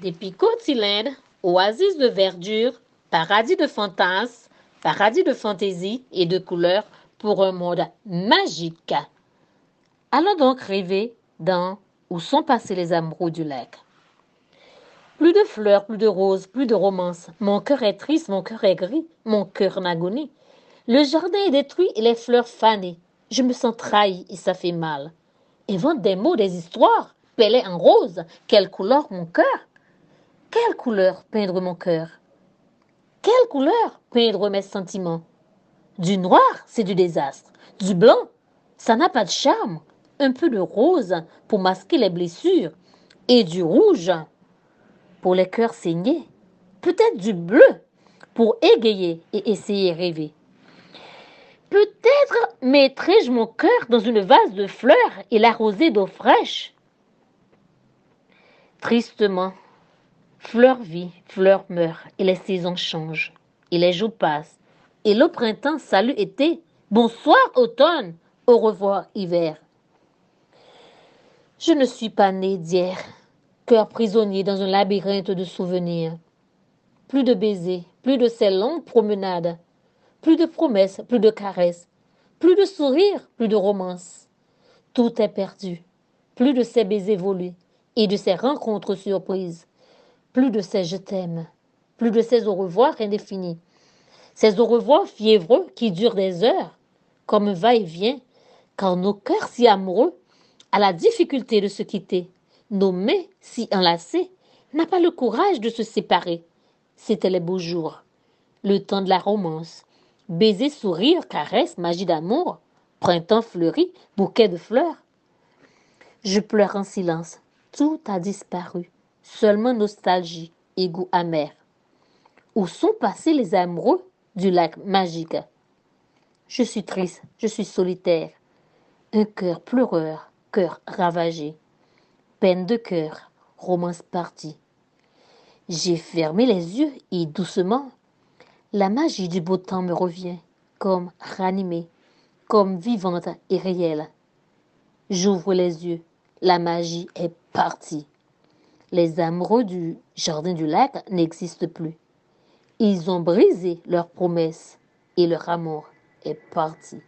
Des cylindres, oasis de verdure, paradis de fantasmes, paradis de fantaisie et de couleurs pour un monde magique. Allons donc rêver dans où sont passés les amoureux du lac. Plus de fleurs, plus de roses, plus de romances. Mon cœur est triste, mon cœur est gris, mon cœur en agonie. Le jardin est détruit et les fleurs fanées. Je me sens trahi et ça fait mal. Invente des mots, des histoires. Pellet en rose. Quelle couleur mon cœur Quelle couleur peindre mon cœur? Quelle couleur peindre mes sentiments? Du noir, c'est du désastre. Du blanc, ça n'a pas de charme. Un peu de rose pour masquer les blessures. Et du rouge pour les cœurs saignés. Peut-être du bleu pour égayer et essayer rêver. Peut-être mettrai-je mon cœur dans une vase de fleurs et l'arroser d'eau fraîche. Tristement, fleur vit, fleur meurt, et les saisons changent, et les jours passent, et le printemps salut été, bonsoir automne, au revoir hiver. Je ne suis pas né d'hier, cœur prisonnier dans un labyrinthe de souvenirs. Plus de baisers, plus de ces longues promenades, plus de promesses, plus de caresses, plus de sourires, plus de romances. Tout est perdu. Plus de ces baisers volés et de ces rencontres surprises. Plus de ces je t'aime. Plus de ces au revoir indéfinis. Ces au revoir fiévreux qui durent des heures, comme va-et-vient, car nos cœurs si amoureux à la difficulté de se quitter, nos mains si enlacées, n'a pas le courage de se séparer. C'étaient les beaux jours, le temps de la romance, Baiser, sourire, caresse, magie d'amour, printemps fleuri, bouquet de fleurs. Je pleure en silence. Tout a disparu. Seulement nostalgie et goût amer. Où sont passés les amoureux du lac magique? Je suis triste, je suis solitaire. Un cœur pleureur, cœur ravagé. Peine de cœur, romance partie. J'ai fermé les yeux et doucement la magie du beau temps me revient, comme ranimée, comme vivante et réelle. J'ouvre les yeux, la magie est partie. Les amoureux du jardin du lac n'existent plus. Ils ont brisé leurs promesses et leur amour est parti.